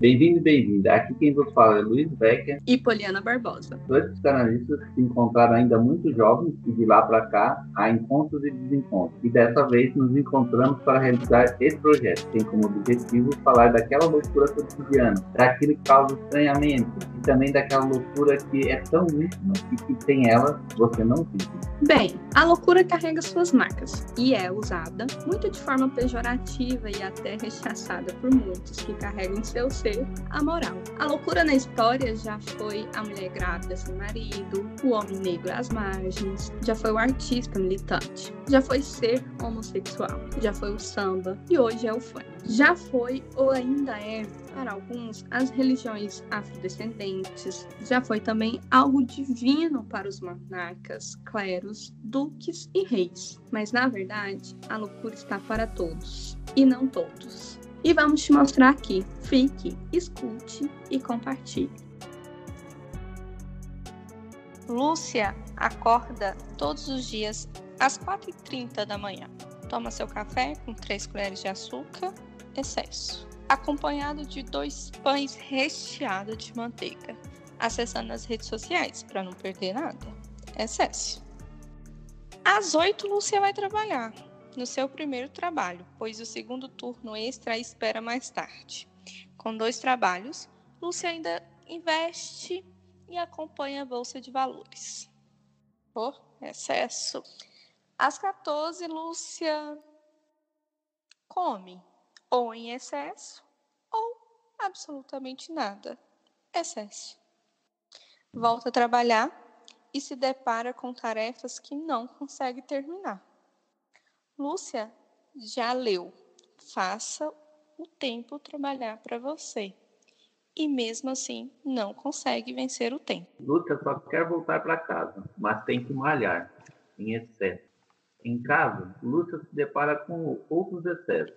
Bem-vindo e bem-vinda. Aqui quem vos fala é Luiz Becker e Poliana Barbosa. Dois psicanalistas se encontraram ainda muito jovens e de lá para cá há encontros e desencontros. E dessa vez nos encontramos para realizar esse projeto. Tem como objetivo falar daquela loucura cotidiana, daquilo que causa estranhamento e também daquela loucura que é tão íntima e que sem ela você não vive. Bem, a loucura carrega suas marcas e é usada muito de forma pejorativa e até rechaçada por muitos que carregam seu ser a moral. A loucura na história já foi a mulher grávida sem marido, o homem negro às margens, já foi o artista militante, já foi ser homossexual, já foi o samba e hoje é o funk. Já foi ou ainda é para alguns, as religiões afrodescendentes já foi também algo divino para os monarcas, cleros, duques e reis. Mas na verdade, a loucura está para todos e não todos. E vamos te mostrar aqui. Fique, escute e compartilhe. Lúcia acorda todos os dias às 4h30 da manhã. Toma seu café com 3 colheres de açúcar, excesso, acompanhado de dois pães recheados de manteiga. Acessando as redes sociais para não perder nada. Excesso. Às 8 Lúcia vai trabalhar no seu primeiro trabalho, pois o segundo turno extra espera mais tarde. Com dois trabalhos, Lúcia ainda investe e acompanha a Bolsa de Valores. Por excesso. Às 14, Lúcia come, ou em excesso, ou absolutamente nada. Excesso. Volta a trabalhar e se depara com tarefas que não consegue terminar. Lúcia já leu. Faça o tempo trabalhar para você. E mesmo assim, não consegue vencer o tempo. Lúcia só quer voltar para casa, mas tem que malhar, em excesso. Em casa, Lúcia se depara com outros excessos.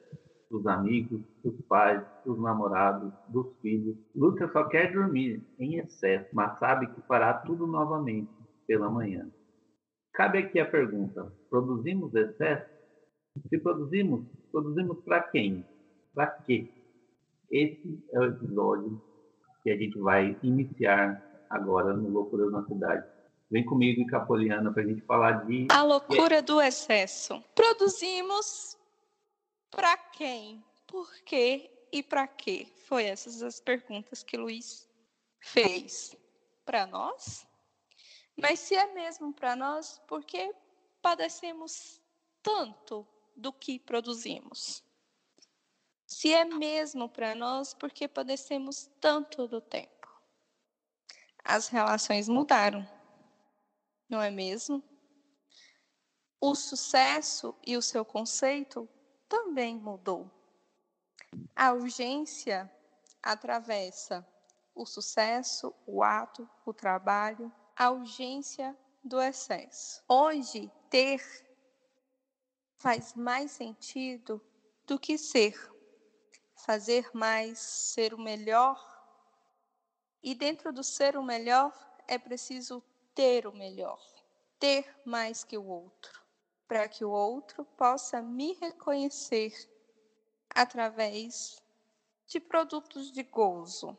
Dos amigos, dos pais, dos namorados, dos filhos. Lúcia só quer dormir em excesso, mas sabe que fará tudo novamente pela manhã. Cabe aqui a pergunta: produzimos excesso? Se produzimos, produzimos para quem? Para quê? Esse é o episódio que a gente vai iniciar agora no Loucura na Cidade. Vem comigo e Capoliana para a gente falar de. A loucura do excesso. Produzimos para quem? Por quê e para quê? Foi essas as perguntas que Luiz fez para nós. Mas se é mesmo para nós, por que padecemos tanto do que produzimos. Se é mesmo para nós, por que padecemos tanto do tempo? As relações mudaram, não é mesmo? O sucesso e o seu conceito também mudou. A urgência atravessa o sucesso, o ato, o trabalho, a urgência do excesso. Hoje, ter faz mais sentido do que ser. Fazer mais, ser o melhor. E dentro do ser o melhor, é preciso ter o melhor. Ter mais que o outro. Para que o outro possa me reconhecer através de produtos de gozo.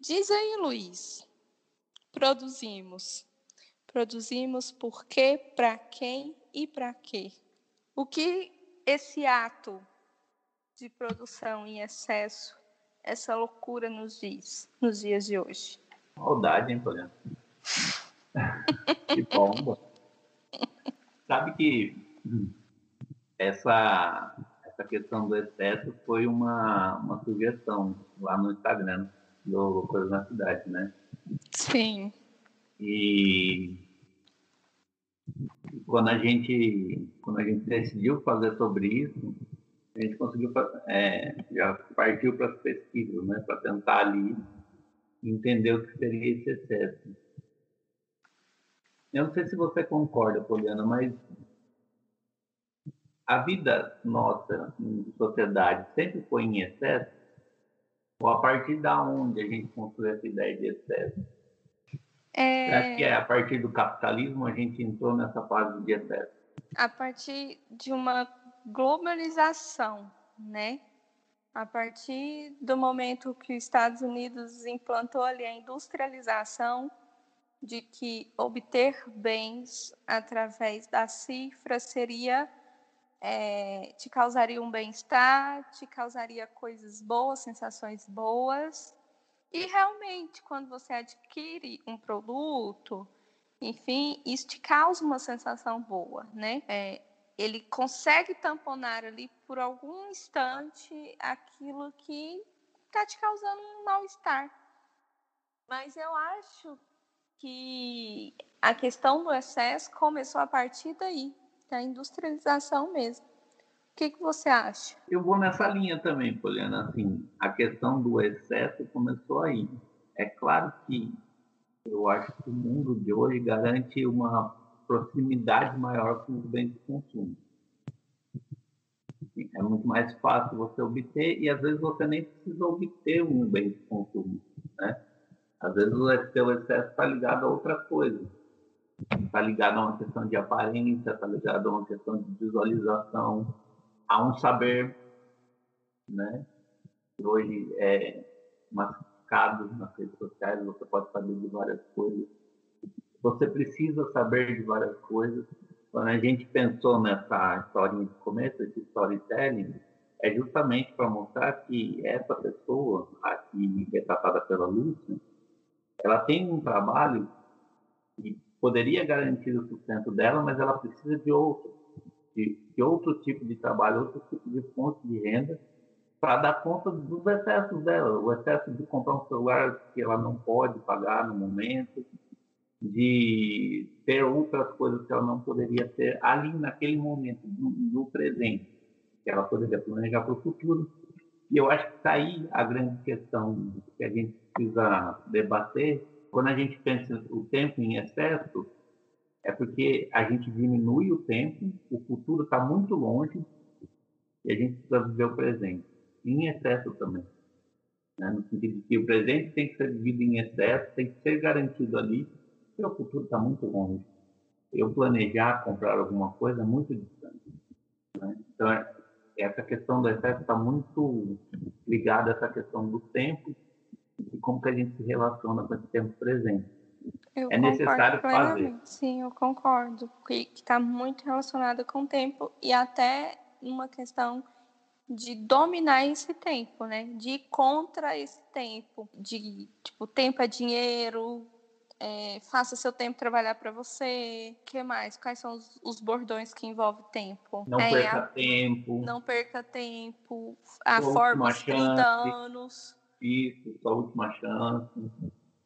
Diz aí, Luiz. Produzimos. Produzimos por quê, para quem e para quê? O que esse ato de produção em excesso, essa loucura nos diz nos dias de hoje? Maldade, hein, Poliana? que bomba. Sabe que essa, essa questão do excesso foi uma, uma sugestão lá no Instagram do Coisa na Cidade, né? Sim. E quando a gente quando a gente decidiu fazer sobre isso a gente conseguiu é, já partiu para as pesquisas né para tentar ali entender o que seria esse excesso. Eu não sei se você concorda Poliana mas a vida nossa em sociedade sempre foi em excesso? Ou a partir da onde a gente construiu essa ideia de excesso é... Acho que é a partir do capitalismo a gente entrou nessa fase de excesso. A partir de uma globalização, né? A partir do momento que os Estados Unidos implantou ali a industrialização, de que obter bens através da cifra seria é, te causaria um bem-estar, te causaria coisas boas, sensações boas. E realmente, quando você adquire um produto, enfim, isso te causa uma sensação boa, né? É, ele consegue tamponar ali por algum instante aquilo que está te causando um mal-estar. Mas eu acho que a questão do excesso começou a partir daí, da industrialização mesmo. O que, que você acha? Eu vou nessa linha também, Poliana. Assim, a questão do excesso começou aí. É claro que eu acho que o mundo de hoje garante uma proximidade maior com os bens de consumo. É muito mais fácil você obter e às vezes você nem precisa obter um bem de consumo, né? Às vezes o seu excesso está ligado a outra coisa. Está ligado a uma questão de aparência, está ligado a uma questão de visualização, a um saber, né? Hoje é massificado nas redes sociais, você pode saber de várias coisas. Você precisa saber de várias coisas. Quando a gente pensou nessa historinha de começo, esse storytelling, é justamente para mostrar que essa pessoa, aqui retratada pela Lúcia, ela tem um trabalho que poderia garantir o sustento dela, mas ela precisa de outro, de, outro tipo de trabalho, outro tipo de fonte de renda para dar conta dos excessos dela, o excesso de comprar um celular que ela não pode pagar no momento, de ter outras coisas que ela não poderia ter ali naquele momento, no, no presente, que ela poderia planejar para o futuro. E eu acho que está aí a grande questão que a gente precisa debater. Quando a gente pensa o tempo em excesso, é porque a gente diminui o tempo, o futuro está muito longe e a gente precisa viver o presente. Em excesso também. Né? No sentido de que o presente tem que ser vivido em excesso, tem que ser garantido ali, porque o futuro está muito longe. Eu planejar comprar alguma coisa é muito distante. Né? Então, é, essa questão do excesso está muito ligada a essa questão do tempo e como que a gente se relaciona com esse tempo presente. Eu é necessário fazer. Sim, eu concordo, que está muito relacionado com o tempo e até uma questão de dominar esse tempo, né? De ir contra esse tempo, de tipo tempo é dinheiro, é, faça seu tempo trabalhar para você. O que mais? Quais são os, os, bordões que envolvem tempo? Não é, perca a, tempo. Não perca tempo. A forma de 30 anos. Isso, sua última chance.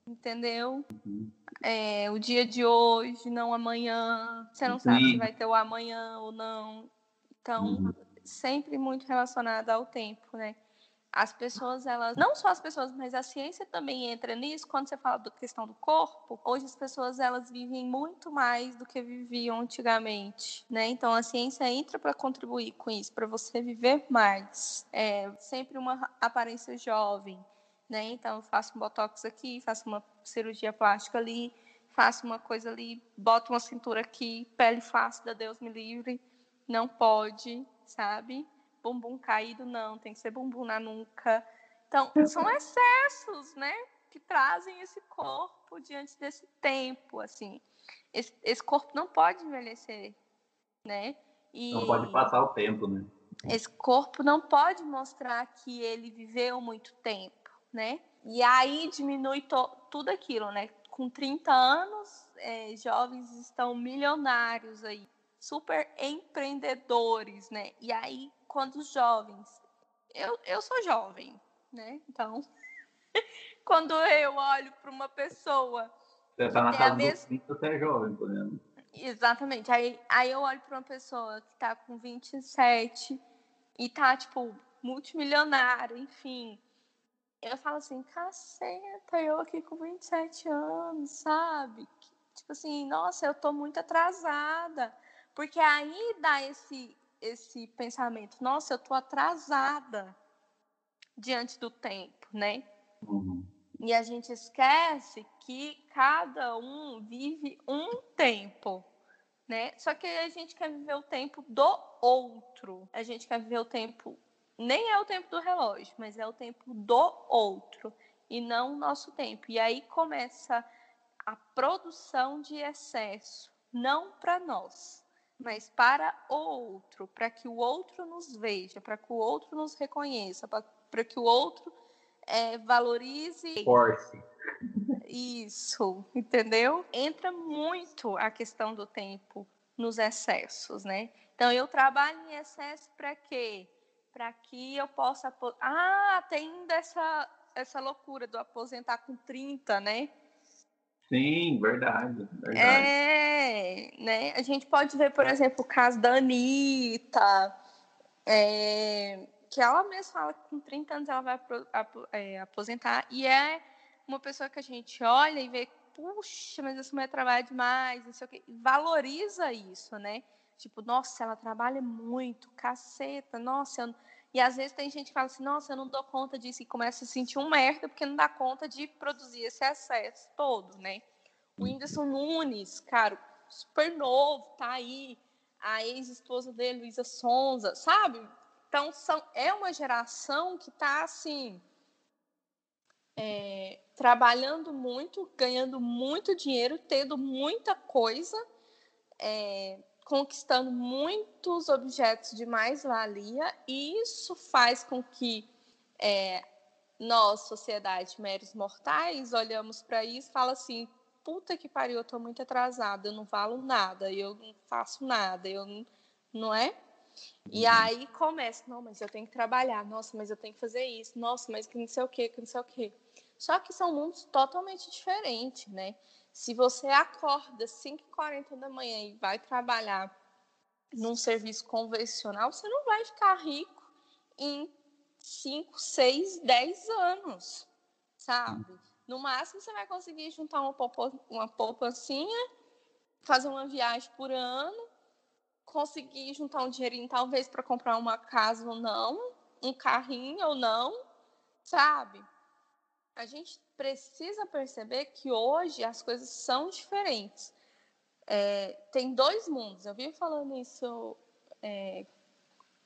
Entendeu? Uhum. É, o dia de hoje, não amanhã. Você não sabe se vai ter o amanhã ou não. Então, uhum. sempre muito relacionado ao tempo, né? As pessoas, elas, não só as pessoas, mas a ciência também entra nisso. Quando você fala da questão do corpo, hoje as pessoas elas vivem muito mais do que viviam antigamente, né? Então a ciência entra para contribuir com isso, para você viver mais. É sempre uma aparência jovem, né? Então eu faço um botox aqui, faço uma cirurgia plástica ali, faço uma coisa ali, boto uma cintura aqui, pele fácil, Deus me livre, não pode, sabe? bumbum caído, não, tem que ser bumbum na nuca. Então, são excessos, né? Que trazem esse corpo diante desse tempo, assim. Esse, esse corpo não pode envelhecer, né? E não pode passar o tempo, né? Esse corpo não pode mostrar que ele viveu muito tempo, né? E aí diminui tudo aquilo, né? Com 30 anos, é, jovens estão milionários aí, super empreendedores, né? E aí quando os jovens. Eu, eu sou jovem, né? Então, quando eu olho para uma pessoa. Você está na casa mes... dos 30, você é jovem, por exemplo. Exatamente. Aí, aí eu olho para uma pessoa que está com 27 e tá, tipo, multimilionário, enfim. Eu falo assim, caceta, eu aqui com 27 anos, sabe? Tipo assim, nossa, eu tô muito atrasada. Porque aí dá esse, esse pensamento, nossa, eu estou atrasada diante do tempo, né? Uhum. E a gente esquece que cada um vive um tempo, né? Só que a gente quer viver o tempo do outro. A gente quer viver o tempo nem é o tempo do relógio, mas é o tempo do outro e não o nosso tempo. E aí começa a produção de excesso, não para nós, mas para o outro, para que o outro nos veja, para que o outro nos reconheça, para que o outro é, valorize. Force. Isso, entendeu? Entra muito a questão do tempo nos excessos, né? Então eu trabalho em excesso para quê? Para que eu possa. Ah, tem dessa essa loucura do aposentar com 30, né? Sim, verdade, verdade. É, né? A gente pode ver, por exemplo, o caso da Anitta, é, que ela mesma fala que com 30 anos ela vai é, aposentar, e é uma pessoa que a gente olha e vê, puxa, mas essa mulher trabalha demais, não sei o quê, valoriza isso, né? Tipo, nossa, ela trabalha muito, caceta, nossa, eu... E às vezes tem gente que fala assim, nossa, eu não dou conta disso, e começa a sentir um merda porque não dá conta de produzir esse excesso todo, né? O Whindersson Nunes, cara, super novo, tá aí. A ex-esposa dele, Luísa Sonza, sabe? Então, são, é uma geração que tá, assim, é, trabalhando muito, ganhando muito dinheiro, tendo muita coisa, é, conquistando muitos objetos de mais-valia, e isso faz com que é, nós, sociedade meros mortais, olhamos para isso e fala assim, puta que pariu, eu tô muito atrasada, eu não valo nada, eu não faço nada, eu não, não é? E uhum. aí começa, não, mas eu tenho que trabalhar, nossa, mas eu tenho que fazer isso, nossa, mas que não sei o que, que não sei o que. Só que são mundos totalmente diferentes, né? Se você acorda às 5h40 da manhã e vai trabalhar num serviço convencional, você não vai ficar rico em 5, 6, 10 anos, sabe? No máximo, você vai conseguir juntar uma, uma poupancinha, fazer uma viagem por ano, conseguir juntar um dinheirinho, talvez, para comprar uma casa ou não, um carrinho ou não, sabe? A gente precisa perceber que hoje as coisas são diferentes. É, tem dois mundos. Eu vivo falando isso é,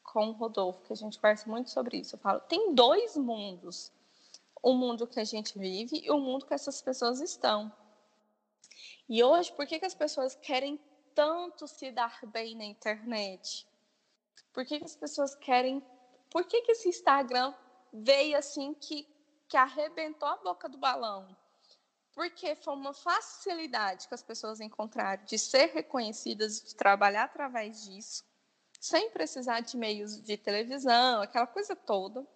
com o Rodolfo, que a gente conversa muito sobre isso. Eu falo, tem dois mundos. O mundo que a gente vive e o mundo que essas pessoas estão. E hoje, por que, que as pessoas querem tanto se dar bem na internet? Por que, que as pessoas querem. Por que, que esse Instagram veio assim que que arrebentou a boca do balão, porque foi uma facilidade que as pessoas encontraram de ser reconhecidas, de trabalhar através disso, sem precisar de meios de televisão, aquela coisa toda.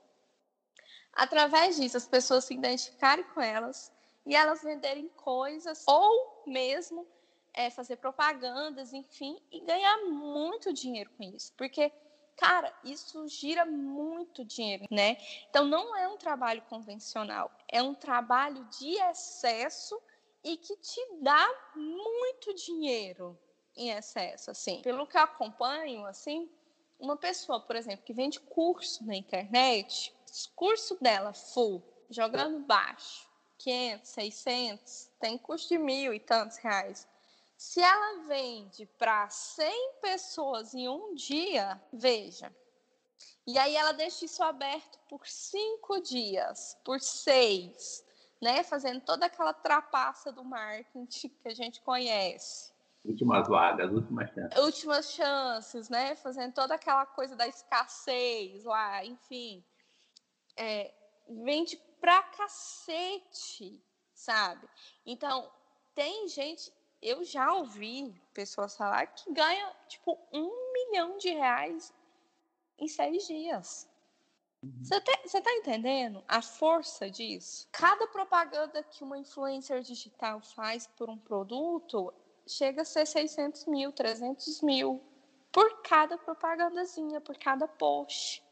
Através disso, as pessoas se identificarem com elas e elas venderem coisas ou mesmo é, fazer propagandas, enfim, e ganhar muito dinheiro com isso, porque Cara, isso gira muito dinheiro, né? Então não é um trabalho convencional, é um trabalho de excesso e que te dá muito dinheiro em excesso, assim. Pelo que eu acompanho, assim, uma pessoa, por exemplo, que vende curso na internet, curso dela full, jogando baixo, 500, 600, tem curso de mil e tantos reais. Se ela vende para 100 pessoas em um dia, veja. E aí ela deixa isso aberto por cinco dias, por seis, né? Fazendo toda aquela trapaça do marketing que a gente conhece. Últimas vagas, últimas chances. Últimas chances, né? Fazendo toda aquela coisa da escassez lá, enfim. É, vende pra cacete, sabe? Então, tem gente eu já ouvi pessoas falar que ganha tipo um milhão de reais em seis dias. Uhum. Você tá, tá entendendo a força disso? Cada propaganda que uma influencer digital faz por um produto chega a ser 600 mil, 300 mil por cada propagandazinha, por cada post.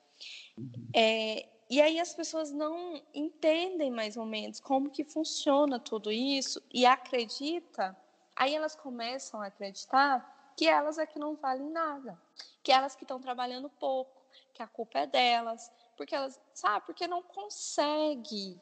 Uhum. É, e aí as pessoas não entendem mais ou menos como que funciona tudo isso e acredita Aí elas começam a acreditar que elas é que não valem nada, que elas que estão trabalhando pouco, que a culpa é delas, porque elas, sabe, porque não consegue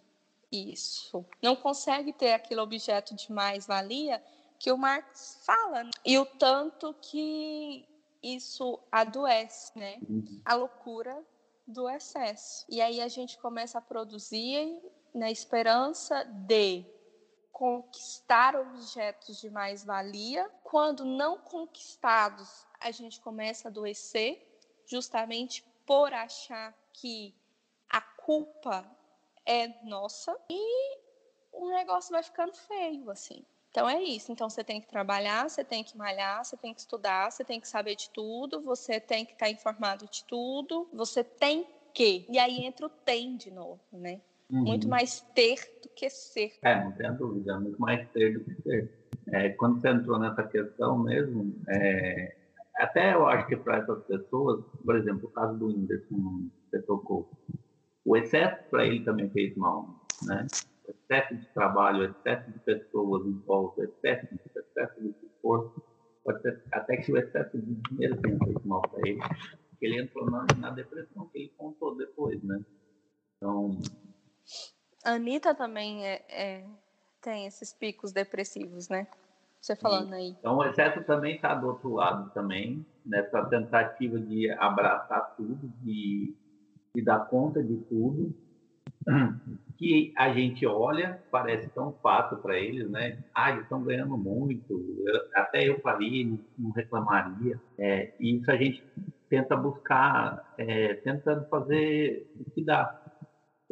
isso, não consegue ter aquele objeto de mais-valia que o Marx fala, né? e o tanto que isso adoece, né? A loucura do excesso. E aí a gente começa a produzir na esperança de conquistar objetos de mais-valia. Quando não conquistados, a gente começa a adoecer, justamente por achar que a culpa é nossa e o negócio vai ficando feio, assim. Então é isso. Então você tem que trabalhar, você tem que malhar, você tem que estudar, você tem que saber de tudo, você tem que estar informado de tudo, você tem que. E aí entra o tem de novo, né? Uhum. Muito mais ter do que ser. É, não tenha dúvida, muito mais ter do que ser. É, quando você entrou nessa questão mesmo, é, até eu acho que para essas pessoas, por exemplo, o caso do Whindersson, você tocou, o excesso para ele também fez mal, né? O excesso de trabalho, o excesso de pessoas em volta, o excesso, o excesso de esforço, ser até que o excesso de dinheiro tenha feito mal para ele, porque ele entrou na, na depressão que ele contou depois, né? Então, a Anitta também é, é, tem esses picos depressivos, né? Você falando aí. Então o excesso também está do outro lado também, nessa tentativa de abraçar tudo, de, de dar conta de tudo, que a gente olha, parece tão fácil para eles, né? Ah, eles estão ganhando muito, eu, até eu faria, não reclamaria. É, e isso a gente tenta buscar, é, tentando fazer o que dá.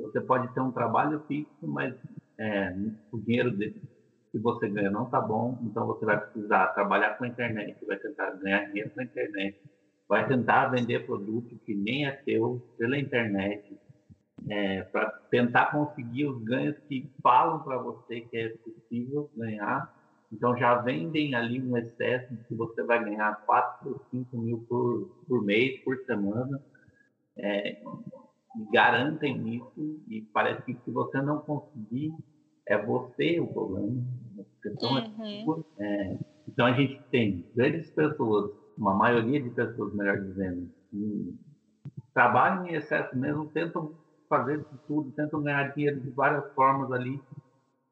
Você pode ter um trabalho fixo, mas é, o dinheiro que você ganha não está bom, então você vai precisar trabalhar com a internet, vai tentar ganhar dinheiro com a internet, vai tentar vender produto que nem é seu pela internet, é, para tentar conseguir os ganhos que falam para você que é possível ganhar. Então já vendem ali um excesso de que você vai ganhar 4 ou 5 mil por, por mês, por semana. É, garantem isso e parece que se você não conseguir, é você o problema. Então, uhum. é, então a gente tem grandes pessoas, uma maioria de pessoas, melhor dizendo, que trabalham em excesso mesmo, tentam fazer tudo, tentam ganhar dinheiro de várias formas ali,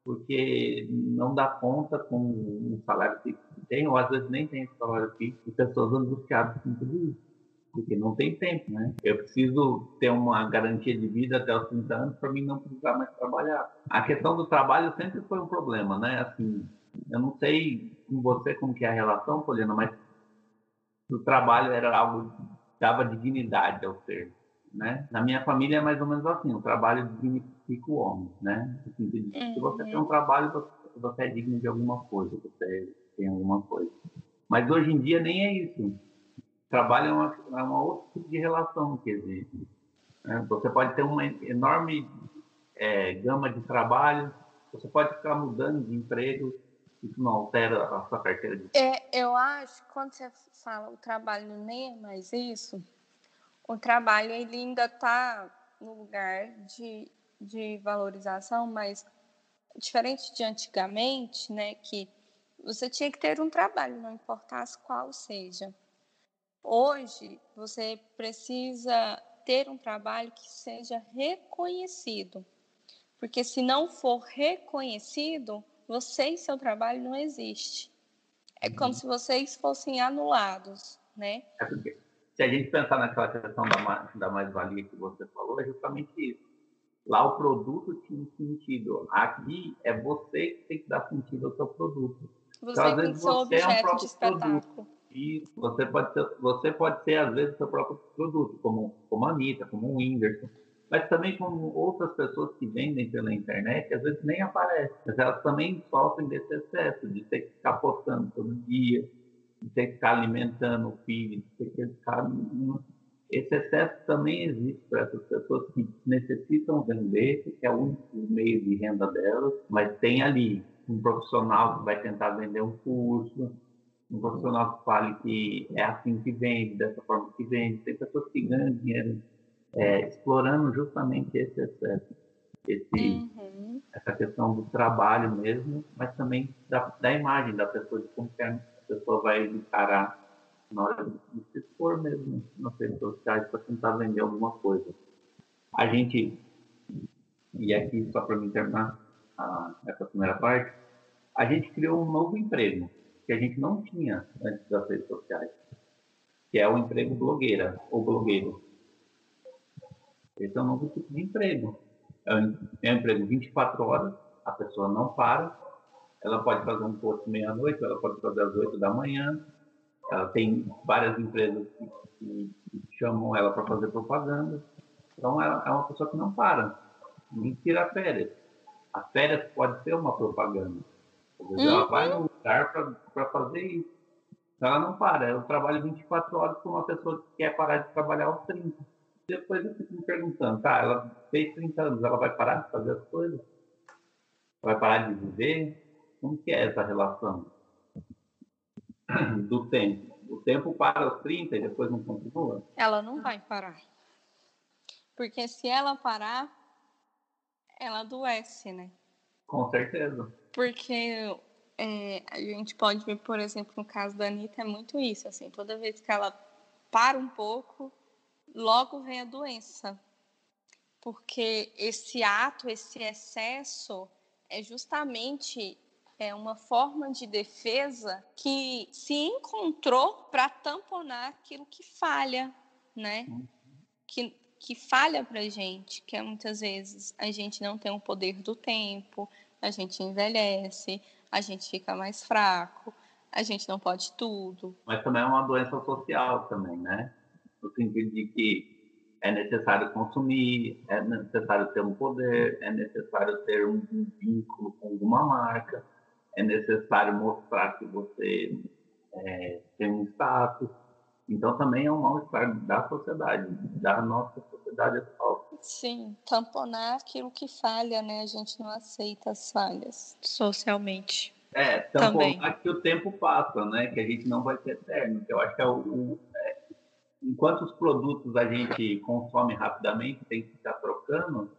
porque não dá conta com o salário fixo que tem, ou às vezes nem tem esse salário fixo, e pessoas angustiadas com tudo isso porque não tem tempo, né? Eu preciso ter uma garantia de vida até os 30 anos para mim não precisar mais trabalhar. A questão do trabalho sempre foi um problema, né? Assim, eu não sei com você como que é a relação, Poliana, mas o trabalho era algo que dava dignidade ao ser, né? Na minha família é mais ou menos assim, o trabalho dignifica o homem, né? Assim, se você tem um trabalho, você é digno de alguma coisa, você tem alguma coisa. Mas hoje em dia nem é isso trabalho é uma, é uma outro tipo de relação que existe. Né? Você pode ter uma enorme é, gama de trabalho, você pode ficar mudando de emprego, isso não altera a sua carteira de é, Eu acho que quando você fala o trabalho nem é mais isso, o trabalho ele ainda está no lugar de, de valorização, mas diferente de antigamente, né, que você tinha que ter um trabalho, não importasse qual seja. Hoje, você precisa ter um trabalho que seja reconhecido, porque se não for reconhecido, você e seu trabalho não existe. É como uhum. se vocês fossem anulados, né? É porque, se a gente pensar naquela questão da, da mais-valia que você falou, é justamente isso. Lá o produto tinha sentido. Aqui é você que tem que dar sentido ao seu produto. Você então, tem que ser objeto é um de espetáculo. Produto. E você pode ser, você pode ser às vezes, seu próprio produto, como, como a Anitta, como o Whindersson, mas também como outras pessoas que vendem pela internet, às vezes nem aparecem, mas elas também sofrem desse excesso, de ter que ficar postando todo dia, de ter que ficar alimentando o filho, de ter que ficar... Esse excesso também existe para essas pessoas que necessitam vender, que é o único meio de renda delas, mas tem ali um profissional que vai tentar vender um curso, um profissional que fale que é assim que vende, dessa forma que vende. Tem pessoas que ganham dinheiro é, explorando justamente esse excesso, esse, uhum. essa questão do trabalho mesmo, mas também da, da imagem da pessoa, de como a pessoa vai encarar na hora de se expor mesmo nas redes sociais para tentar vender alguma coisa. A gente, e aqui só para me terminar a, essa primeira parte, a gente criou um novo emprego que a gente não tinha antes das redes sociais, que é o emprego blogueira ou blogueiro. Esse é um novo tipo de emprego. É um, é um emprego 24 horas, a pessoa não para, ela pode fazer um posto meia-noite, ela pode fazer às 8 da manhã. Ela tem várias empresas que, que, que chamam ela para fazer propaganda. Então, ela é uma pessoa que não para, nem tira férias. As férias pode ser uma propaganda. Às vezes uhum. ela vai num lugar para fazer isso. Então, ela não para. Eu trabalho 24 horas com uma pessoa que quer parar de trabalhar aos 30. Depois eu fico me perguntando, tá, ela fez 30 anos, ela vai parar de fazer as coisas? Vai parar de viver? Como que é essa relação do tempo? O tempo para aos 30 e depois não continua? Ela não vai parar. Porque se ela parar, ela adoece, né? Com certeza. Porque é, a gente pode ver, por exemplo, no caso da Anitta, é muito isso, assim, toda vez que ela para um pouco, logo vem a doença. Porque esse ato, esse excesso, é justamente é uma forma de defesa que se encontrou para tamponar aquilo que falha, né? Que, que falha para a gente, que é muitas vezes a gente não tem o poder do tempo, a gente envelhece, a gente fica mais fraco, a gente não pode tudo. Mas também é uma doença social também, né? No sentido de que é necessário consumir, é necessário ter um poder, é necessário ter um, vínculo com alguma marca, é necessário mostrar que você é, tem um status. Então também é um mal-estar da sociedade, da nossa sociedade atual. Sim, tamponar aquilo que falha, né? A gente não aceita as falhas socialmente. É, tamponar também. que o tempo passa, né? Que a gente não vai ser eterno. Que eu acho que é o, o é, enquanto os produtos a gente consome rapidamente, tem que ficar trocando,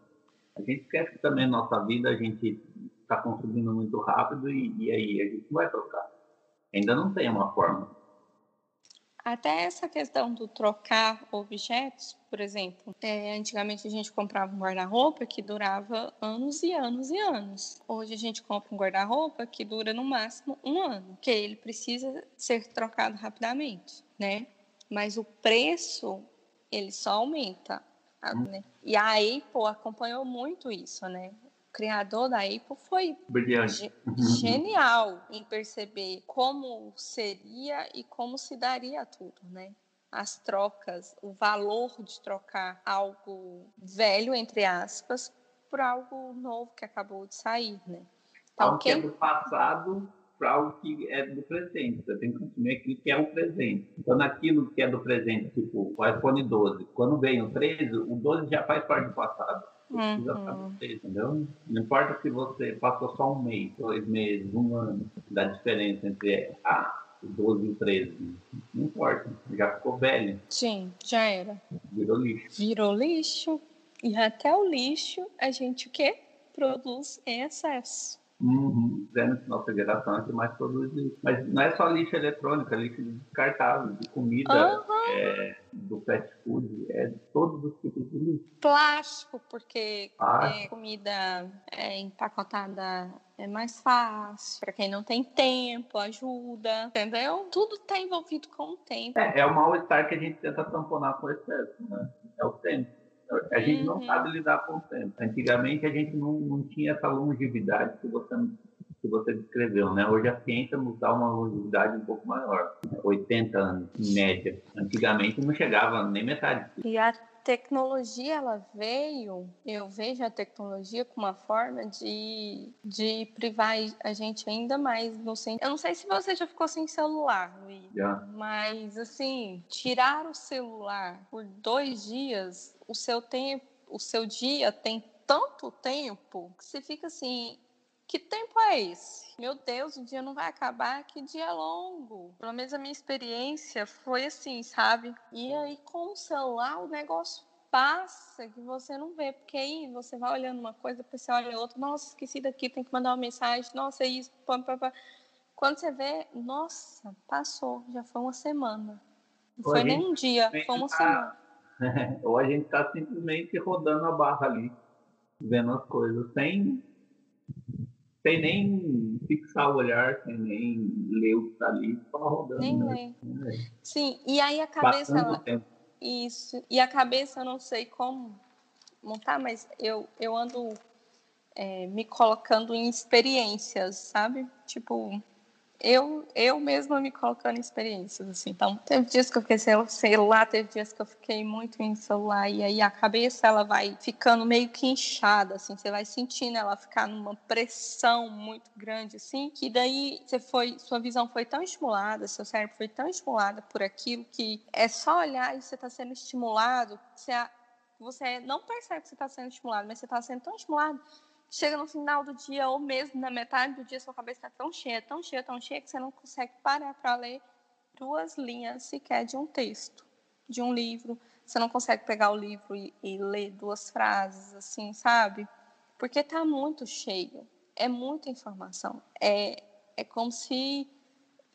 a gente esquece que também na nossa vida a gente está consumindo muito rápido e, e aí a gente vai trocar. Ainda não tem uma forma. Até essa questão do trocar objetos, por exemplo, é, antigamente a gente comprava um guarda-roupa que durava anos e anos e anos. Hoje a gente compra um guarda-roupa que dura no máximo um ano, que ele precisa ser trocado rapidamente, né? Mas o preço ele só aumenta, né? E a Apple acompanhou muito isso, né? Criador da Apple foi Brilhante. genial em perceber como seria e como se daria tudo, né? As trocas, o valor de trocar algo velho, entre aspas, por algo novo que acabou de sair, né? Então, algo quem... que é do passado para algo que é do presente. Você tem que consumir aquilo que é o presente. Então, naquilo que é do presente, tipo o iPhone 12, quando vem o 13, o 12 já faz parte do passado precisa uhum. você, entendeu? Não importa se você passou só um mês, dois meses, um ano, da diferença entre o 12 e o 13. Não importa, já ficou velho. Sim, já era. Virou lixo. Virou lixo. E até o lixo a gente o quê? Produz em excesso. Uhum. Nossa geração é que mais produz lixo. Mas não é só lixo eletrônico, é lixo descartável, de comida, uhum. é, do fast food, é de todos os tipos de lixo. Plástico, porque Plástico. É, comida é, empacotada é mais fácil. Para quem não tem tempo, ajuda. Entendeu? Tudo está envolvido com o tempo. É, é o mal-estar que a gente tenta tamponar com o excesso, né? É o tempo. A gente não uhum. sabe lidar com o tempo. Antigamente a gente não, não tinha essa longevidade que você, que você descreveu, né? Hoje a ciência nos dá uma longevidade um pouco maior, 80 anos em média. Antigamente não chegava nem metade. E a tecnologia ela veio, eu vejo a tecnologia como uma forma de, de privar a gente ainda mais no sentido. Eu não sei se você já ficou sem celular, Luiz, já. mas assim, tirar o celular por dois dias, o seu tempo, o seu dia tem tanto tempo que você fica assim, que tempo é esse? Meu Deus, o dia não vai acabar, que dia longo. Pelo menos a minha experiência foi assim, sabe? E aí com o celular o negócio passa que você não vê, porque aí você vai olhando uma coisa, depois você olha outra, nossa, esqueci daqui, tem que mandar uma mensagem, nossa, é isso, pam, pam, pam. Quando você vê, nossa, passou, já foi uma semana. Não foi nem um dia, foi uma tá... semana. Ou a gente está simplesmente rodando a barra ali, vendo as coisas, sem sem nem fixar o olhar, sem nem ler o que está ali, só rodando. Nem né? Sim, e aí a cabeça. Ela... Isso. E a cabeça, eu não sei como, montar, mas eu, eu ando é, me colocando em experiências, sabe? Tipo, eu, eu mesma me colocando em experiências, assim. Então, teve dias que eu fiquei sem celular, teve dias que eu fiquei muito em celular, e aí a cabeça, ela vai ficando meio que inchada, assim, você vai sentindo ela ficar numa pressão muito grande, assim, que daí você foi, sua visão foi tão estimulada, seu cérebro foi tão estimulado por aquilo que é só olhar e você está sendo estimulado, você, você não percebe que você está sendo estimulado, mas você está sendo tão estimulado chega no final do dia ou mesmo na metade do dia, sua cabeça está tão cheia, tão cheia, tão cheia que você não consegue parar para ler duas linhas sequer de um texto, de um livro. Você não consegue pegar o livro e, e ler duas frases, assim, sabe? Porque está muito cheio. É muita informação. É, é como se.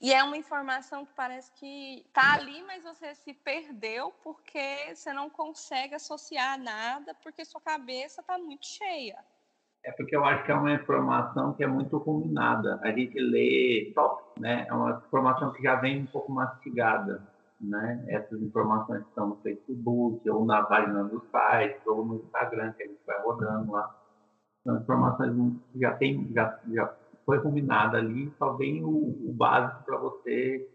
E é uma informação que parece que está ali, mas você se perdeu porque você não consegue associar nada, porque sua cabeça está muito cheia. É porque eu acho que é uma informação que é muito ruminada. A gente lê só, né? É uma informação que já vem um pouco mastigada, né? Essas informações que estão no Facebook, ou na página do site, ou no Instagram, que a gente vai rodando lá. São informações que já tem, já, já foi ruminada ali, só vem o, o básico para você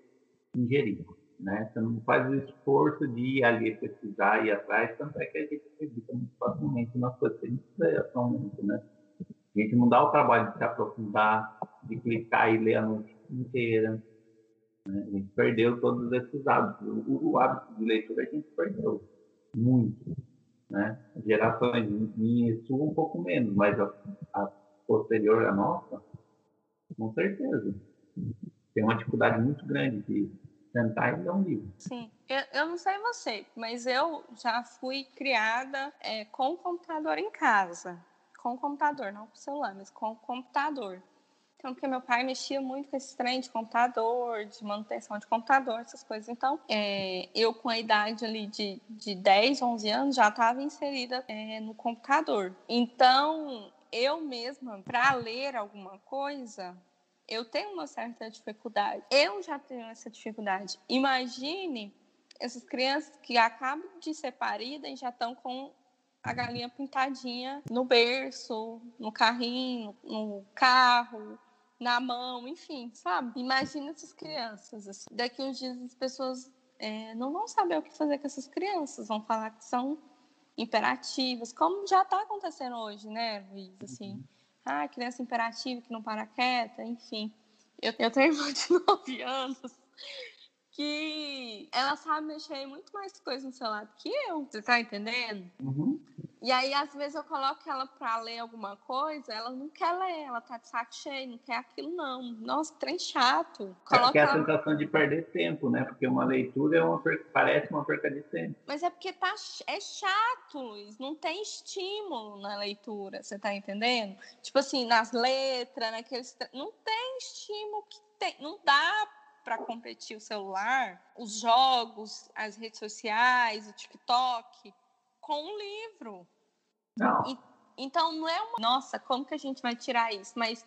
ingerir, né? Você não faz o esforço de ir ali pesquisar, ir atrás, tanto é que a gente acredita muito facilmente nas coisas que a gente vê atualmente, né? A gente não dá o trabalho de se aprofundar, de clicar e ler a noite inteira. Né? A gente perdeu todos esses hábitos. O, o, hábito de leitura a gente perdeu muito. Né? Gerações minhas sua um pouco menos, mas a, a posterior à nossa, com certeza. Tem uma dificuldade muito grande de sentar e ler um livro. Sim, eu, eu não sei você, mas eu já fui criada é, com o computador em casa com o computador, não com o celular, mas com o computador. Então, porque meu pai mexia muito com esse trem de computador, de manutenção de computador, essas coisas. Então, é, eu com a idade ali de, de 10, 11 anos, já estava inserida é, no computador. Então, eu mesma, para ler alguma coisa, eu tenho uma certa dificuldade. Eu já tenho essa dificuldade. Imagine essas crianças que acabam de ser paridas e já estão com a galinha pintadinha no berço, no carrinho, no carro, na mão, enfim, sabe? Imagina essas crianças. Assim. Daqui uns dias as pessoas é, não vão saber o que fazer com essas crianças, vão falar que são imperativas, como já está acontecendo hoje, né, Luiz? Assim, uhum. ah, criança imperativa que não para quieta, enfim. Eu, eu tenho irmã de 9 anos que ela sabe mexer muito mais coisas no celular do que eu. Você tá entendendo? Uhum. E aí, às vezes, eu coloco ela para ler alguma coisa, ela não quer ler, ela tá de saco cheio, não quer aquilo, não. Nossa, trem chato. Coloca é, é a ela... sensação de perder tempo, né? Porque uma leitura é uma per... parece uma perca de tempo. Mas é porque tá... é chato, Luiz. Não tem estímulo na leitura, você tá entendendo? Tipo assim, nas letras, naqueles. Não tem estímulo que tem. Não dá para competir o celular, os jogos, as redes sociais, o TikTok, com um livro. Não. E, então não é uma. Nossa, como que a gente vai tirar isso? Mas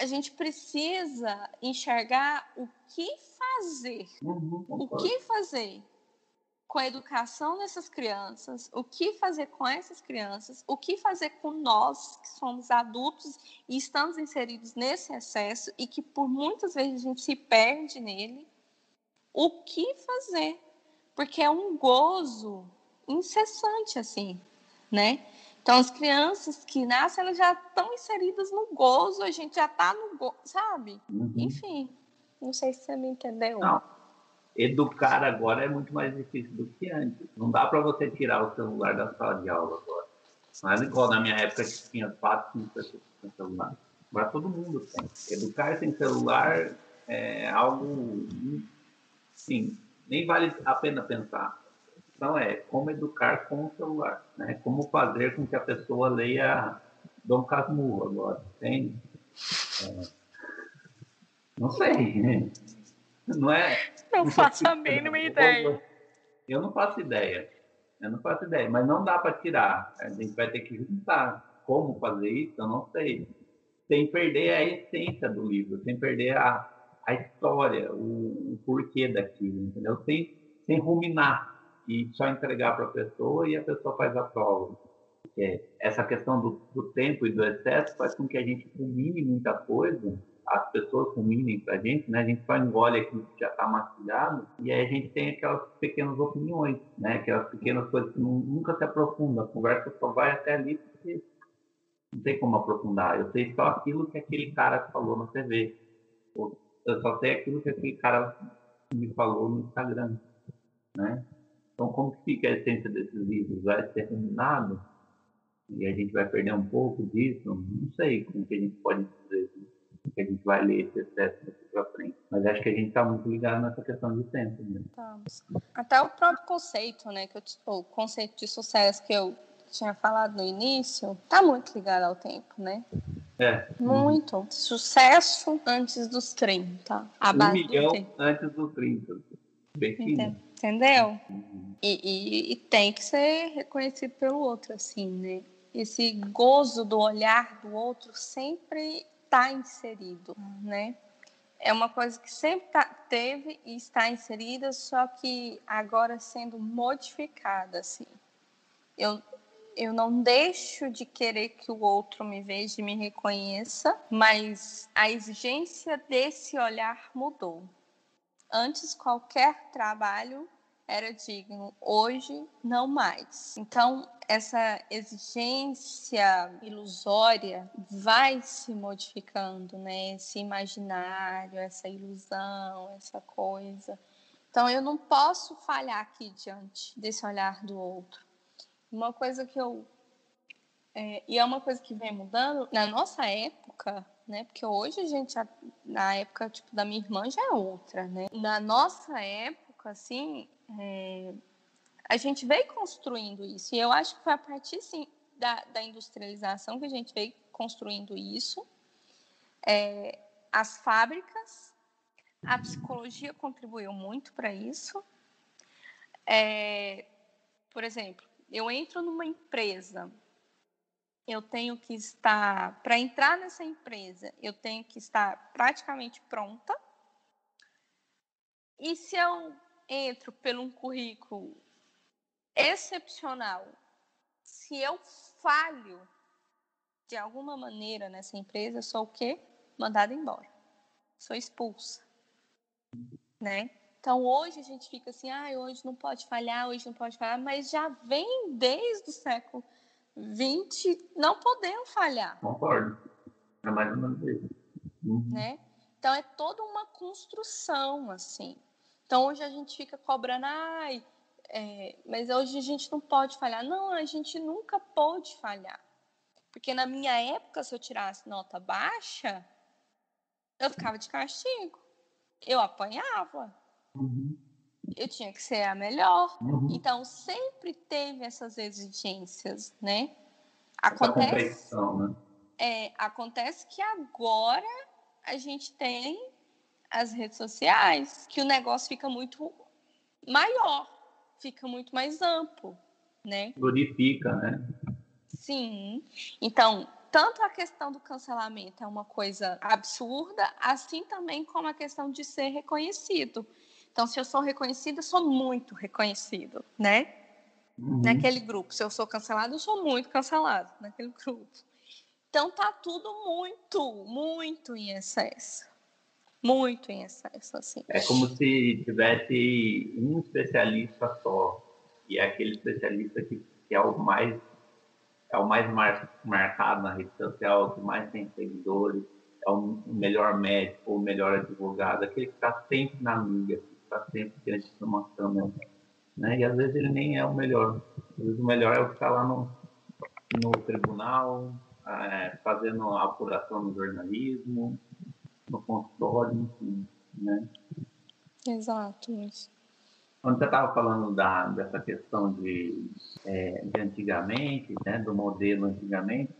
a gente precisa enxergar o que fazer. Uhum, o que fazer com a educação dessas crianças, o que fazer com essas crianças, o que fazer com nós que somos adultos e estamos inseridos nesse excesso e que por muitas vezes a gente se perde nele, o que fazer? Porque é um gozo incessante assim, né? Então as crianças que nascem elas já estão inseridas no gozo, a gente já está no gozo, sabe? Uhum. Enfim, não sei se você me entendeu. Não educar agora é muito mais difícil do que antes. Não dá para você tirar o celular da sala de aula agora. Não é igual na minha época que tinha quatro, cinco pessoas com celular. Agora todo mundo tem. Educar sem celular é algo, sim, nem vale a pena pensar. Então é como educar com o celular, né? Como fazer com que a pessoa leia Dom Casmurro agora, entende? É, não sei, não é não faço a mínima ideia. Eu não faço ideia. Eu não faço ideia, mas não dá para tirar. A gente vai ter que juntar. Como fazer isso, eu não sei. Sem perder a essência do livro, sem perder a, a história, o, o porquê daquilo, entendeu? Sem, sem ruminar e só entregar para a pessoa e a pessoa faz a prova. Porque essa questão do, do tempo e do excesso faz com que a gente rumine muita coisa as pessoas ruminem para a gente, né? A gente só engole aquilo que já está mastigado e aí a gente tem aquelas pequenas opiniões, né? Aquelas pequenas coisas que nunca se aprofunda. A conversa só vai até ali porque não tem como aprofundar. Eu sei só aquilo que aquele cara falou na TV. Eu só sei aquilo que aquele cara me falou no Instagram, né? Então, como que fica a essência desses livros? Vai ser ruminado? E a gente vai perder um pouco disso? Não sei como que a gente pode dizer isso que a gente vai ler esse excesso daqui para frente. Mas acho que a gente está muito ligado nessa questão de tempo. Né? Até o próprio conceito, né? Que eu, o conceito de sucesso que eu tinha falado no início, está muito ligado ao tempo, né? É. Muito. Uhum. Sucesso antes dos 30. A um milhão do antes dos 30. Bem Entendeu? Uhum. E, e, e, tem que ser reconhecido pelo outro, assim, né? Esse gozo do olhar do outro sempre está inserido, né? É uma coisa que sempre tá, teve e está inserida, só que agora sendo modificada, assim. Eu, eu não deixo de querer que o outro me veja e me reconheça, mas a exigência desse olhar mudou. Antes, qualquer trabalho era digno, hoje não mais. Então, essa exigência ilusória vai se modificando, né? Esse imaginário, essa ilusão, essa coisa. Então, eu não posso falhar aqui diante desse olhar do outro. Uma coisa que eu. É, e é uma coisa que vem mudando na nossa época, né? Porque hoje a gente, na época tipo, da minha irmã, já é outra, né? Na nossa época, assim, é, a gente veio construindo isso. E eu acho que foi a partir, sim, da, da industrialização que a gente veio construindo isso. É, as fábricas, a psicologia contribuiu muito para isso. É, por exemplo, eu entro numa empresa, eu tenho que estar, para entrar nessa empresa, eu tenho que estar praticamente pronta. E se eu entro por um currículo excepcional, se eu falho de alguma maneira nessa empresa, eu sou o quê? Mandada embora. Sou expulsa. Né? Então hoje a gente fica assim, ah, hoje não pode falhar, hoje não pode falhar, mas já vem desde o século XX não podendo falhar. Concordo. É mais uma vez. Uhum. Né? Então é toda uma construção, assim. Então hoje a gente fica cobrando, ai, é, mas hoje a gente não pode falhar. Não, a gente nunca pode falhar. Porque na minha época, se eu tirasse nota baixa, eu ficava de castigo. Eu apanhava. Uhum. Eu tinha que ser a melhor. Uhum. Então, sempre teve essas exigências, né? Acontece, né? É, acontece que agora a gente tem as redes sociais, que o negócio fica muito maior, fica muito mais amplo, né? Glorifica, né? Sim. Então, tanto a questão do cancelamento é uma coisa absurda, assim também como a questão de ser reconhecido. Então, se eu sou reconhecida, eu sou muito reconhecido, né? Uhum. Naquele grupo. Se eu sou cancelado, eu sou muito cancelado naquele grupo. Então, tá tudo muito, muito em excesso muito em excesso, assim. É como se tivesse um especialista só, e é aquele especialista que, que é o mais é o mais mar, marcado na rede social, que mais tem seguidores, é o melhor médico, o melhor advogado, aquele que está sempre na mídia, que está sempre diante de uma câmera, né? E às vezes ele nem é o melhor. Às vezes o melhor é o que está lá no, no tribunal, é, fazendo a apuração no jornalismo, no consultório, enfim, né? Exato, isso. Quando você estava falando da, dessa questão de, é, de antigamente, né, do modelo antigamente,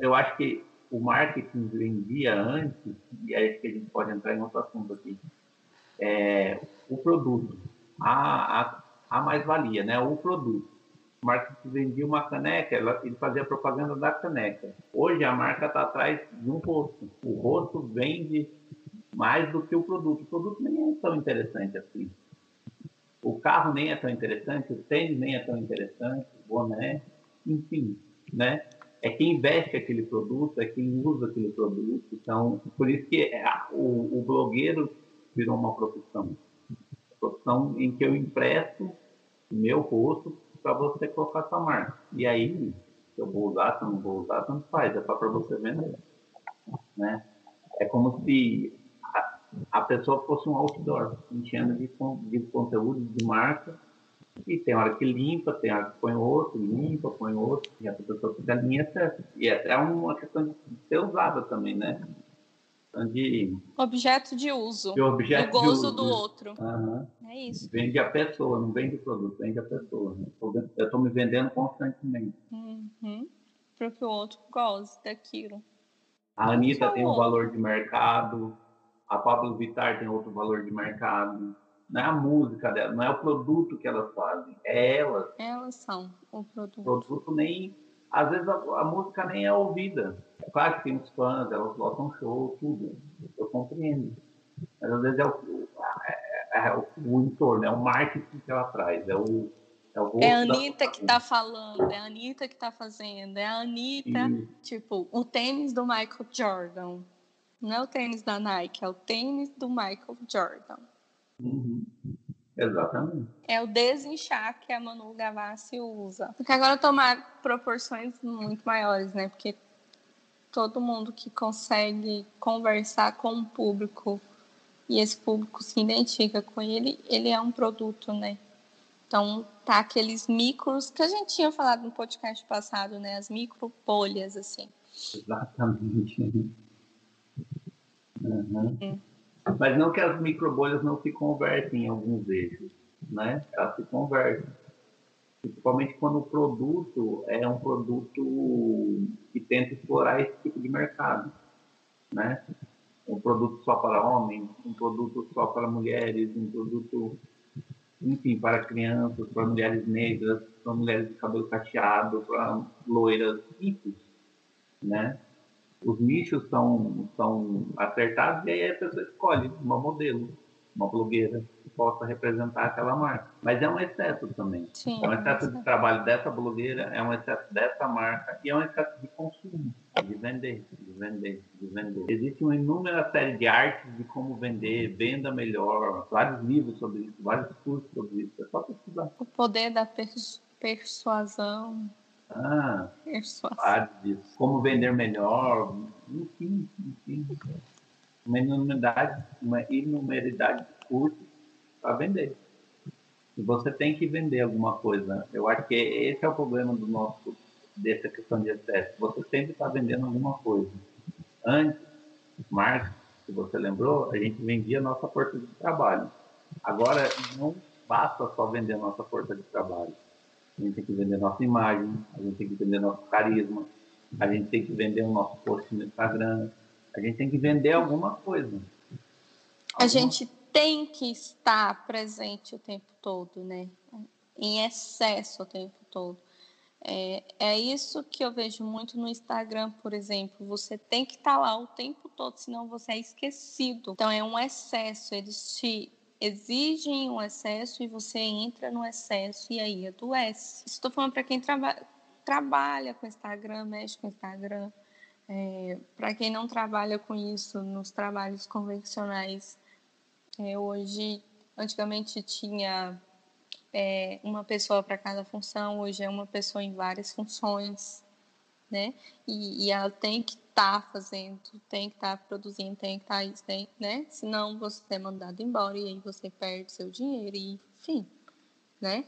eu acho que o marketing vendia antes, e é isso que a gente pode entrar em outro assunto aqui, é, o produto, a, a, a mais-valia, né, o produto. O marketing vendia uma caneca, ele fazia propaganda da caneca. Hoje a marca está atrás de um rosto. O rosto vende mais do que o produto. O produto nem é tão interessante assim. O carro nem é tão interessante, o tênis nem é tão interessante, o boné. enfim, né? É quem investe aquele produto, é quem usa aquele produto. Então, por isso que é, o, o blogueiro virou uma profissão. Profissão em que eu empresto meu rosto para você colocar sua marca. E aí, se eu vou usar, se eu não vou usar, tanto faz, é só para você vender. Né? É como se a, a, pessoa fosse um outdoor, enchendo de, de conteúdo, de marca, e tem hora que limpa, tem hora que põe outro, limpa, põe outro, e a pessoa fica em excesso. E é, é uma questão de ser usada também, né? De objeto de uso, de objeto o gozo do outro. Uhum. É isso. Vende a pessoa, não vende o produto, vende a pessoa. Eu estou me vendendo constantemente. Uhum. Para que o outro goze daquilo. A Anitta tem um valor de mercado, a Pablo Vittar tem outro valor de mercado. Não é a música dela, não é o produto que elas fazem, é elas. Elas são o produto. O produto nem. Às vezes a, a música nem é ouvida Claro que tem os fãs, elas lotam show, tudo. Eu compreendo. Mas às vezes é o, é, é, é o, o entorno, é o marketing que ela traz, é o. É, o é a Anitta da... que tá falando, é a Anitta que tá fazendo, é a Anitta, e... tipo, o tênis do Michael Jordan. Não é o tênis da Nike, é o tênis do Michael Jordan. Uhum. Exatamente. É o desinchar que a Manu Gavassi usa. Porque agora tomar proporções muito maiores, né? Porque todo mundo que consegue conversar com o público e esse público se identifica com ele, ele é um produto, né? Então, tá aqueles micros que a gente tinha falado no podcast passado, né? As micro bolhas, assim. Exatamente. Uhum. Hum. Mas não que as micro bolhas não se convertem em alguns eixos, né? Elas se convertem principalmente quando o produto é um produto que tenta explorar esse tipo de mercado, né? Um produto só para homens, um produto só para mulheres, um produto, enfim, para crianças, para mulheres negras, para mulheres de cabelo cacheado, para loiras, enfim, né? Os nichos são, são acertados e aí a pessoa escolhe uma modelo, uma blogueira possa representar aquela marca. Mas é um excesso também. Sim, é um excesso de trabalho dessa blogueira, é um excesso dessa marca e é um excesso de consumo, de vender, de vender, de vender. Existe uma inúmera série de artes de como vender, venda melhor, vários livros sobre isso, vários cursos sobre isso. É só pesquisar. O poder da persu persuasão. Ah, disso. Como vender melhor, enfim, enfim. Uma inumeridade, uma inumeridade de cursos para vender. E você tem que vender alguma coisa. Eu acho que esse é o problema do nosso dessa questão de excesso. Você sempre está vendendo alguma coisa. Antes, Marx, se você lembrou, a gente vendia nossa força de trabalho. Agora não basta só vender nossa força de trabalho. A gente tem que vender nossa imagem, a gente tem que vender nosso carisma, a gente tem que vender o nosso post no Instagram, a gente tem que vender alguma coisa. Alguma... A gente tem que estar presente o tempo todo, né? Em excesso o tempo todo. É, é isso que eu vejo muito no Instagram, por exemplo. Você tem que estar lá o tempo todo, senão você é esquecido. Então é um excesso. Eles te exigem um excesso e você entra no excesso e aí adoece. Estou falando para quem traba trabalha com Instagram, mexe com Instagram. É, para quem não trabalha com isso nos trabalhos convencionais, é, hoje, antigamente tinha é, uma pessoa para cada função, hoje é uma pessoa em várias funções, né? E, e ela tem que estar tá fazendo, tem que estar tá produzindo, tem que estar tá isso, tem, né? Senão você é mandado embora e aí você perde seu dinheiro e, enfim, né?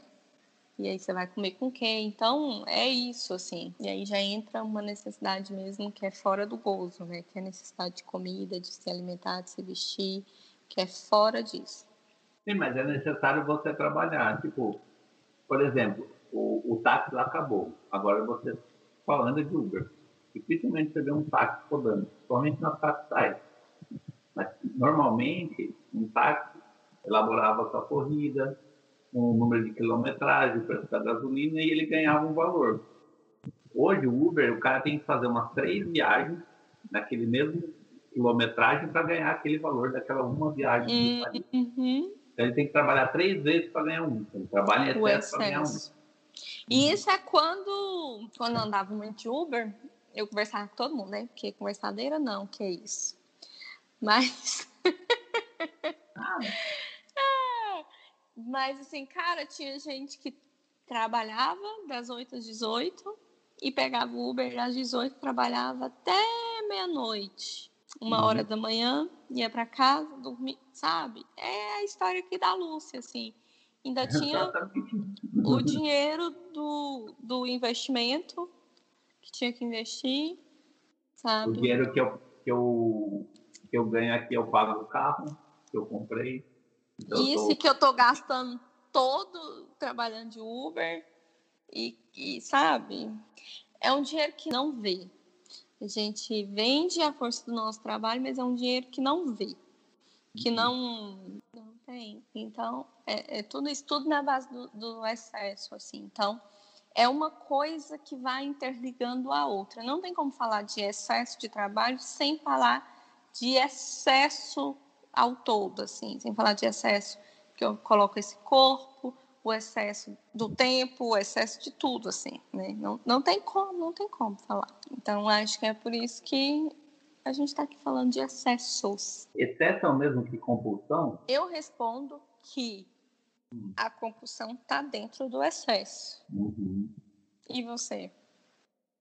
E aí você vai comer com quem? Então, é isso, assim. E aí já entra uma necessidade mesmo que é fora do gozo, né? Que é necessidade de comida, de se alimentar, de se vestir que é fora disso. Sim, mas é necessário você trabalhar. Tipo, por exemplo, o, o táxi lá acabou. Agora você falando de Uber. Dificilmente você vê um táxi rodando, somente nas capitais. Mas, normalmente, um táxi elaborava sua corrida, um número de quilometragem, o preço da gasolina e ele ganhava um valor. Hoje, o Uber, o cara tem que fazer umas três viagens naquele mesmo quilometragem para ganhar aquele valor daquela uma viagem. Uhum. Então ele tem que trabalhar três vezes para ganhar um. Ele trabalha em excesso para ganhar um. E isso é quando, quando eu andava muito de Uber, eu conversava com todo mundo, né? Porque conversadeira não, que é isso. Mas. ah. Mas assim, cara, tinha gente que trabalhava das 8 às 18 e pegava o Uber às 18, trabalhava até meia-noite, uma uhum. hora da manhã, ia para casa, dormir, sabe? É a história aqui da Lúcia, assim. Ainda tinha o dinheiro do, do investimento que tinha que investir, sabe? O dinheiro que eu, que eu, que eu ganho aqui eu pago no carro que eu comprei. Então Isso tô... que eu tô gastando todo trabalhando de Uber e, e, sabe, é um dinheiro que não vê. A gente vende a força do nosso trabalho, mas é um dinheiro que não vê, que uhum. não, não tem. Então, é, é tudo isso tudo na base do, do excesso, assim. Então, é uma coisa que vai interligando a outra. Não tem como falar de excesso de trabalho sem falar de excesso ao todo, assim, sem falar de excesso que eu coloco esse corpo, o excesso do tempo, o excesso de tudo, assim, né? Não, não tem como, não tem como falar. Então, acho que é por isso que a gente está aqui falando de excessos. Excesso é o mesmo que compulsão? Eu respondo que. A compulsão está dentro do excesso. Uhum. E você?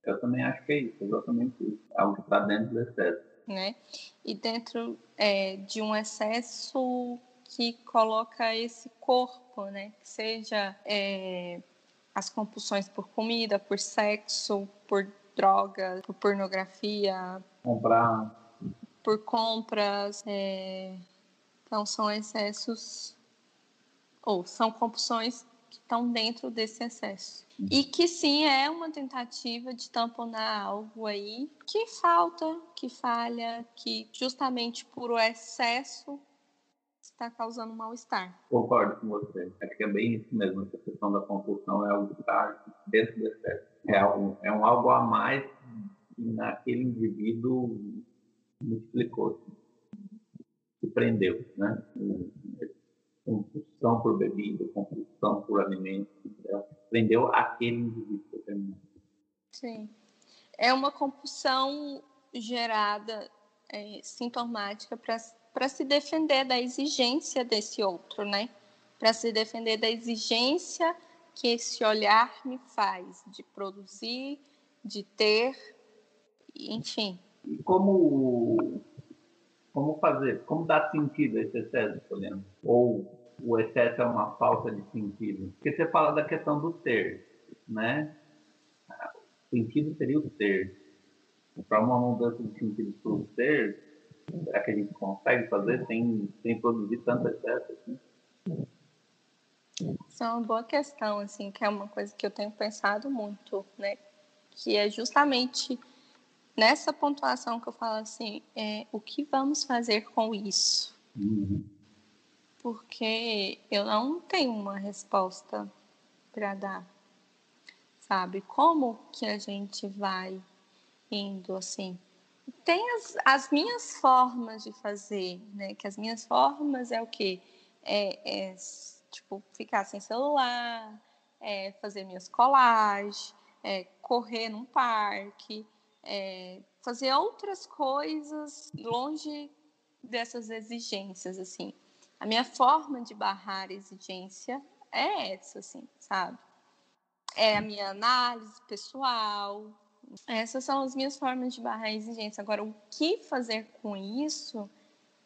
Eu também acho que é isso, exatamente isso. Algo que está dentro do excesso. Né? E dentro é, de um excesso que coloca esse corpo, né? Que seja é, as compulsões por comida, por sexo, por droga, por pornografia. Comprar. Por compras. É, então, são excessos, ou são compulsões que estão dentro desse excesso. E que sim é uma tentativa de tamponar algo aí que falta, que falha, que justamente por o excesso está causando mal-estar. Concordo com você. Acho que é bem isso mesmo. Essa questão da compulsão é algo que está dentro do excesso. É um, é um algo a mais que naquele indivíduo multiplicou, se prendeu, né? Compulsão por bebida, compulsão por alimento, prendeu aquele indivíduo determinado. Sim. É uma compulsão gerada é, sintomática para para se defender da exigência desse outro, né? Para se defender da exigência que esse olhar me faz de produzir, de ter, enfim. E como como fazer, como dar sentido a esse excesso, Poliana? Ou o excesso é uma falta de sentido? Porque você fala da questão do ter, né? O sentido seria o ter. Para uma mudança de sentido para o ter, Será que a gente consegue fazer sem, sem produzir tanto excesso assim? Isso é uma boa questão, assim, que é uma coisa que eu tenho pensado muito, né? Que é justamente nessa pontuação que eu falo assim, é, o que vamos fazer com isso? Uhum. Porque eu não tenho uma resposta para dar, sabe? Como que a gente vai indo assim tem as, as minhas formas de fazer, né? Que as minhas formas é o quê? É, é tipo, ficar sem celular, é, fazer minhas colagens, é, correr num parque, é, fazer outras coisas longe dessas exigências, assim. A minha forma de barrar exigência é essa, assim, sabe? É a minha análise pessoal, essas são as minhas formas de barrar exigência. Agora, o que fazer com isso?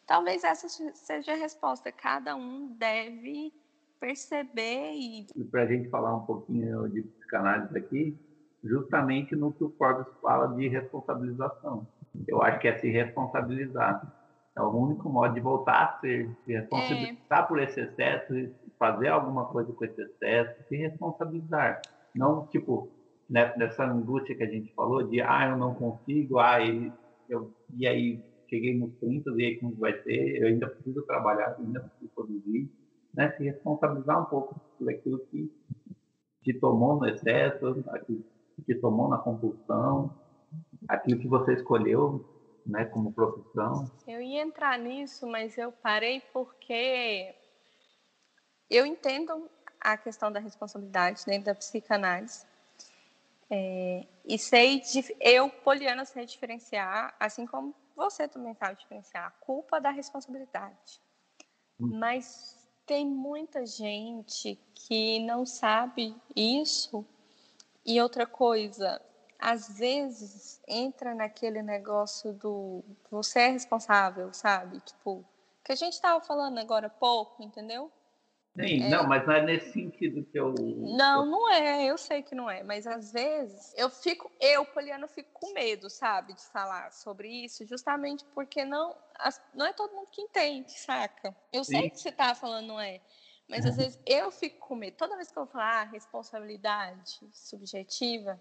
Talvez essa seja a resposta. Cada um deve perceber e. Para a gente falar um pouquinho de psicanálise aqui, justamente no que o Forbes fala de responsabilização. Eu acho que é se responsabilizar. É o único modo de voltar a ser, se responsabilizar é. por esse excesso, fazer alguma coisa com esse excesso, se responsabilizar. Não, tipo, né, nessa angústia que a gente falou de ah, eu não consigo, ah, e, eu, e aí cheguei nos 30, e aí como vai ser? Eu ainda preciso trabalhar, ainda preciso produzir, né? Se responsabilizar um pouco por aquilo que te tomou no excesso, aquilo que te tomou na compulsão, aquilo que você escolheu, né, como profissão. Eu ia entrar nisso, mas eu parei porque eu entendo a questão da responsabilidade dentro da psicanálise. É, e sei, eu, Poliana, sei diferenciar, assim como você também sabe diferenciar, a culpa da responsabilidade. Hum. Mas tem muita gente que não sabe isso. E outra coisa, às vezes entra naquele negócio do você é responsável, sabe? Tipo, que a gente estava falando agora há pouco, entendeu? Sim, é... não, mas não é nesse sentido que eu. Não, não é, eu sei que não é, mas às vezes eu fico, eu, Poliana, fico com medo, sabe, de falar sobre isso, justamente porque não, não é todo mundo que entende, saca? Eu Sim. sei que você tá falando, não é. Mas às vezes eu fico com medo. Toda vez que eu falar ah, responsabilidade subjetiva,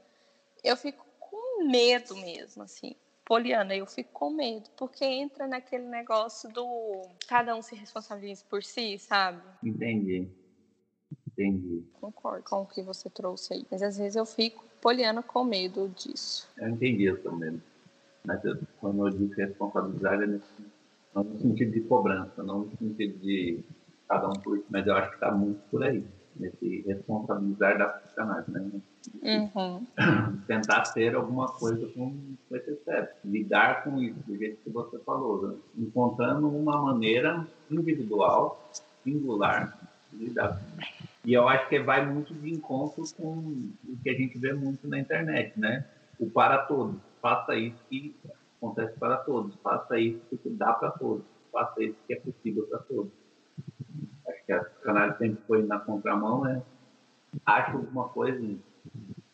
eu fico com medo mesmo, assim. Poliana, eu fico com medo, porque entra naquele negócio do cada um se responsabiliza por si, sabe? Entendi. Entendi. Concordo com o que você trouxe aí. Mas às vezes eu fico, Poliana, com medo disso. Eu entendi o seu medo. Mas eu, quando eu digo responsabilidade, é não no sentido de cobrança, não no sentido de cada um por mas eu acho que está muito por aí nesse responsabilizar da psicanálise, né? Uhum. Tentar ter alguma coisa com, esse cérebro, lidar com isso, do jeito que você falou, né? encontrando uma maneira individual, singular, de lidar. E eu acho que vai muito de encontro com o que a gente vê muito na internet, né? O para todos. Faça isso que acontece para todos. Faça isso que dá para todos. Faça isso que é possível para todos que a psicanálise sempre foi na contramão, né? Acha alguma coisa em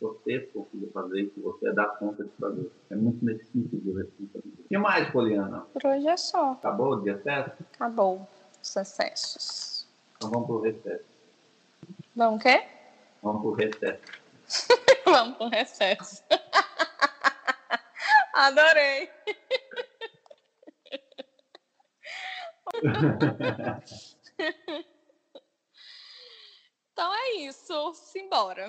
você conseguir fazer que você dá conta de fazer. É muito nesse sentido O que mais, Poliana? Por hoje é só. Acabou o dia certo? Acabou os acessos. Então vamos pro recesso. Vamos o quê? Vamos pro recesso. vamos pro recesso. Adorei. Então é isso, simbora.